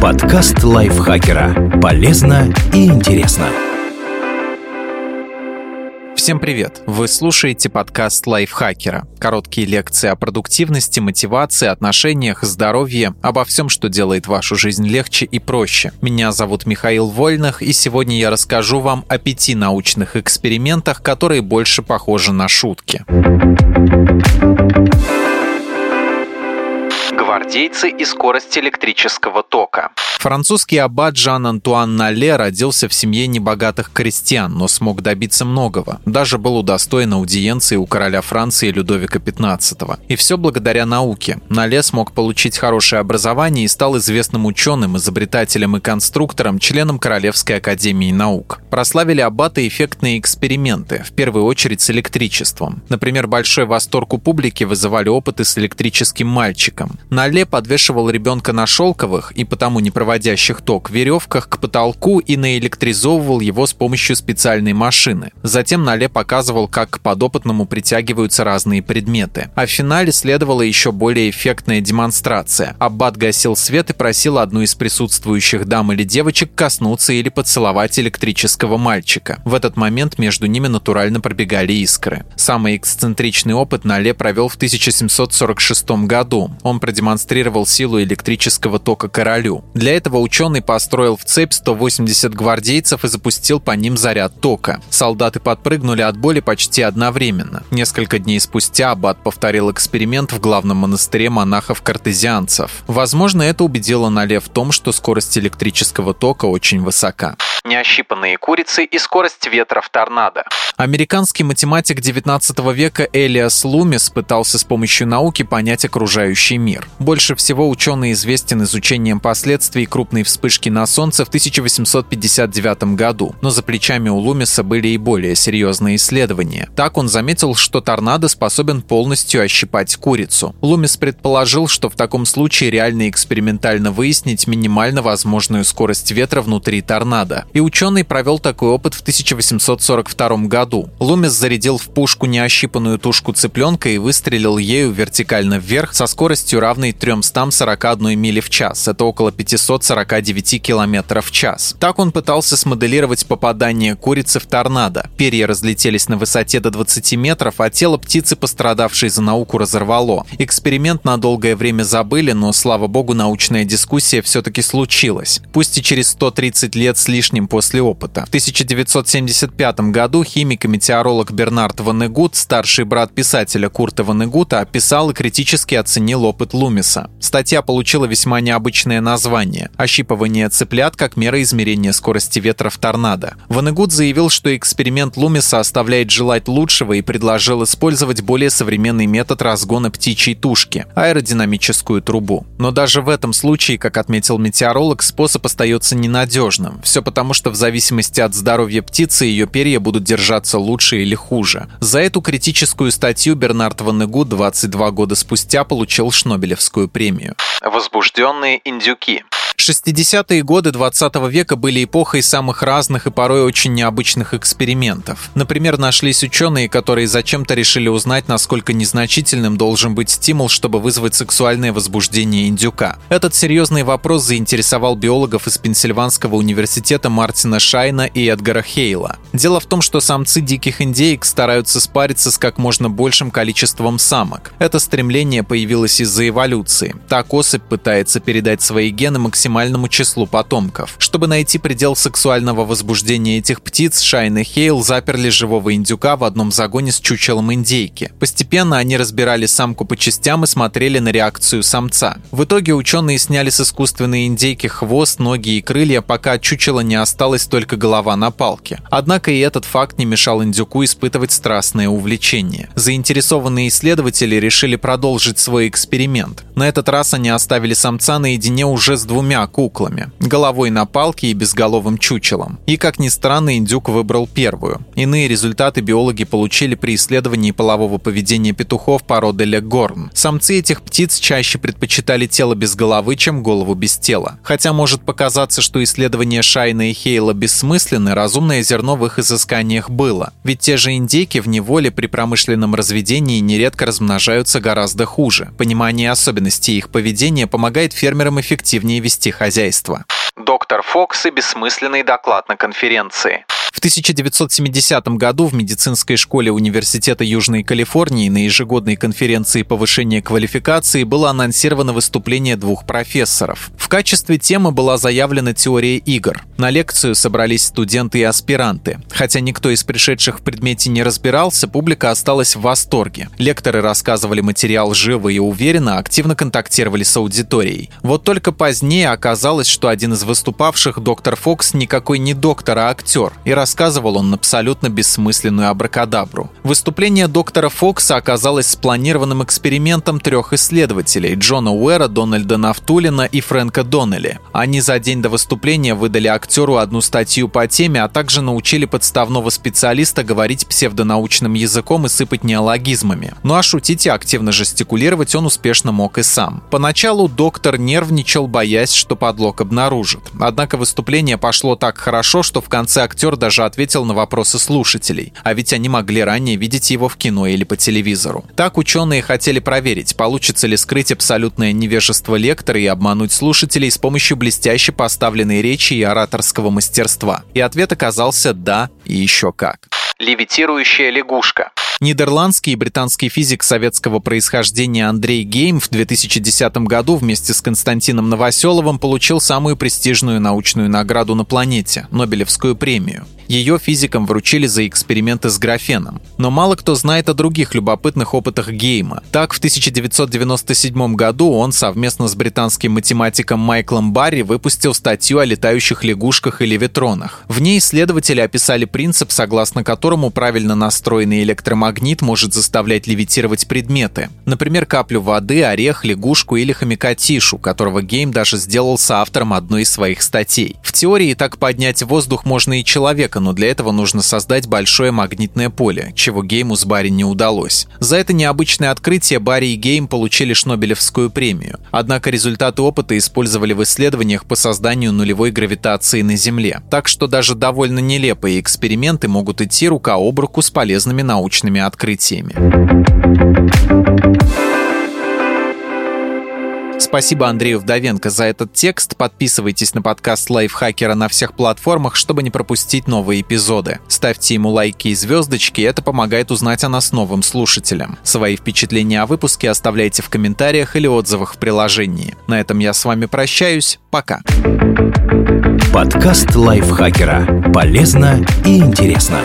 Подкаст лайфхакера. Полезно и интересно. Всем привет! Вы слушаете подкаст лайфхакера. Короткие лекции о продуктивности, мотивации, отношениях, здоровье, обо всем, что делает вашу жизнь легче и проще. Меня зовут Михаил Вольных, и сегодня я расскажу вам о пяти научных экспериментах, которые больше похожи на шутки. Гвардейцы и скорость электрического тока. Французский аббат Жан-Антуан Нале родился в семье небогатых крестьян, но смог добиться многого. Даже был удостоен аудиенции у короля Франции Людовика XV. И все благодаря науке. Нале смог получить хорошее образование и стал известным ученым, изобретателем и конструктором, членом Королевской академии наук. Прославили аббата эффектные эксперименты, в первую очередь с электричеством. Например, большой восторг у публики вызывали опыты с электрическим мальчиком. Нале подвешивал ребенка на шелковых и потому не проводящих ток веревках к потолку и наэлектризовывал его с помощью специальной машины. Затем Нале показывал, как к подопытному притягиваются разные предметы. А в финале следовала еще более эффектная демонстрация. Аббат гасил свет и просил одну из присутствующих дам или девочек коснуться или поцеловать электрического мальчика. В этот момент между ними натурально пробегали искры. Самый эксцентричный опыт Нале провел в 1746 году. Он продемонстрировал силу электрического тока королю. Для этого ученый построил в цепь 180 гвардейцев и запустил по ним заряд тока. Солдаты подпрыгнули от боли почти одновременно. Несколько дней спустя Аббат повторил эксперимент в главном монастыре монахов-картезианцев. Возможно, это убедило Нале в том, что скорость электрического тока очень высока неощипанные курицы и скорость ветра в торнадо. Американский математик 19 века Элиас Лумис пытался с помощью науки понять окружающий мир. Больше всего ученый известен изучением последствий крупной вспышки на Солнце в 1859 году, но за плечами у Лумиса были и более серьезные исследования. Так он заметил, что торнадо способен полностью ощипать курицу. Лумис предположил, что в таком случае реально экспериментально выяснить минимально возможную скорость ветра внутри торнадо. И ученый провел такой опыт в 1842 году. Лумис зарядил в пушку неощипанную тушку цыпленка и выстрелил ею вертикально вверх со скоростью равной 341 мили в час. Это около 549 км в час. Так он пытался смоделировать попадание курицы в торнадо. Перья разлетелись на высоте до 20 метров, а тело птицы, пострадавшей за науку, разорвало. Эксперимент на долгое время забыли, но, слава богу, научная дискуссия все-таки случилась. Пусть и через 130 лет с лишним ним после опыта. В 1975 году химик и метеоролог Бернард Ванегут, старший брат писателя Курта Ванегута, описал и критически оценил опыт Лумиса. Статья получила весьма необычное название – «Ощипывание цыплят как мера измерения скорости ветра в торнадо». Ванегут заявил, что эксперимент Лумиса оставляет желать лучшего и предложил использовать более современный метод разгона птичьей тушки – аэродинамическую трубу. Но даже в этом случае, как отметил метеоролог, способ остается ненадежным. Все потому, потому что в зависимости от здоровья птицы ее перья будут держаться лучше или хуже. За эту критическую статью Бернард Ванегу 22 года спустя получил Шнобелевскую премию. Возбужденные индюки. 60-е годы 20 века были эпохой самых разных и порой очень необычных экспериментов. Например, нашлись ученые, которые зачем-то решили узнать, насколько незначительным должен быть стимул, чтобы вызвать сексуальное возбуждение индюка. Этот серьезный вопрос заинтересовал биологов из Пенсильванского университета Мартина Шайна и Эдгара Хейла. Дело в том, что самцы диких индейок стараются спариться с как можно большим количеством самок. Это стремление появилось из-за эволюции. Так особь пытается передать свои гены максимально максимальному числу потомков. Чтобы найти предел сексуального возбуждения этих птиц, Шайн и Хейл заперли живого индюка в одном загоне с чучелом индейки. Постепенно они разбирали самку по частям и смотрели на реакцию самца. В итоге ученые сняли с искусственной индейки хвост, ноги и крылья, пока от чучела не осталась только голова на палке. Однако и этот факт не мешал индюку испытывать страстное увлечение. Заинтересованные исследователи решили продолжить свой эксперимент. На этот раз они оставили самца наедине уже с двумя куклами, головой на палке и безголовым чучелом. И, как ни странно, индюк выбрал первую. Иные результаты биологи получили при исследовании полового поведения петухов породы Легорн. Самцы этих птиц чаще предпочитали тело без головы, чем голову без тела. Хотя может показаться, что исследования Шайна и Хейла бессмысленны, разумное зерно в их их изысканиях было. Ведь те же индейки в неволе при промышленном разведении нередко размножаются гораздо хуже. Понимание особенностей их поведения помогает фермерам эффективнее вести хозяйство. Доктор Фокс и бессмысленный доклад на конференции. В 1970 году в медицинской школе Университета Южной Калифорнии на ежегодной конференции повышения квалификации было анонсировано выступление двух профессоров. В качестве темы была заявлена теория игр. На лекцию собрались студенты и аспиранты. Хотя никто из пришедших в предмете не разбирался, публика осталась в восторге. Лекторы рассказывали материал живо и уверенно, активно контактировали с аудиторией. Вот только позднее оказалось, что один из выступавших, доктор Фокс, никакой не доктор, а актер. И рассказывал он абсолютно бессмысленную абракадабру. Выступление доктора Фокса оказалось спланированным экспериментом трех исследователей – Джона Уэра, Дональда Нафтулина и Фрэнка Доннелли. Они за день до выступления выдали актеру одну статью по теме, а также научили подставного специалиста говорить псевдонаучным языком и сыпать неологизмами. Ну а шутить и активно жестикулировать он успешно мог и сам. Поначалу доктор нервничал, боясь, что подлог обнаружит. Однако выступление пошло так хорошо, что в конце актер даже даже ответил на вопросы слушателей, а ведь они могли ранее видеть его в кино или по телевизору. Так ученые хотели проверить, получится ли скрыть абсолютное невежество лектора и обмануть слушателей с помощью блестяще поставленной речи и ораторского мастерства. И ответ оказался «да» и еще как. Левитирующая лягушка. Нидерландский и британский физик советского происхождения Андрей Гейм в 2010 году вместе с Константином Новоселовым получил самую престижную научную награду на планете – Нобелевскую премию. Ее физикам вручили за эксперименты с графеном. Но мало кто знает о других любопытных опытах Гейма. Так, в 1997 году он совместно с британским математиком Майклом Берри выпустил статью о летающих лягушках и левитронах. В ней исследователи описали принцип, согласно которому правильно настроенный электромагнит может заставлять левитировать предметы. Например, каплю воды, орех, лягушку или хомяка Тишу, которого Гейм даже сделал соавтором одной из своих статей. В теории так поднять воздух можно и человека, но для этого нужно создать большое магнитное поле, чего Гейму с Барри не удалось. За это необычное открытие Барри и Гейм получили Шнобелевскую премию. Однако результаты опыта использовали в исследованиях по созданию нулевой гравитации на Земле. Так что даже довольно нелепые эксперименты могут идти рука об руку с полезными научными открытиями. Спасибо Андрею Вдовенко за этот текст. Подписывайтесь на подкаст Лайфхакера на всех платформах, чтобы не пропустить новые эпизоды. Ставьте ему лайки и звездочки, это помогает узнать о нас новым слушателям. Свои впечатления о выпуске оставляйте в комментариях или отзывах в приложении. На этом я с вами прощаюсь. Пока. Подкаст Лайфхакера. Полезно и интересно.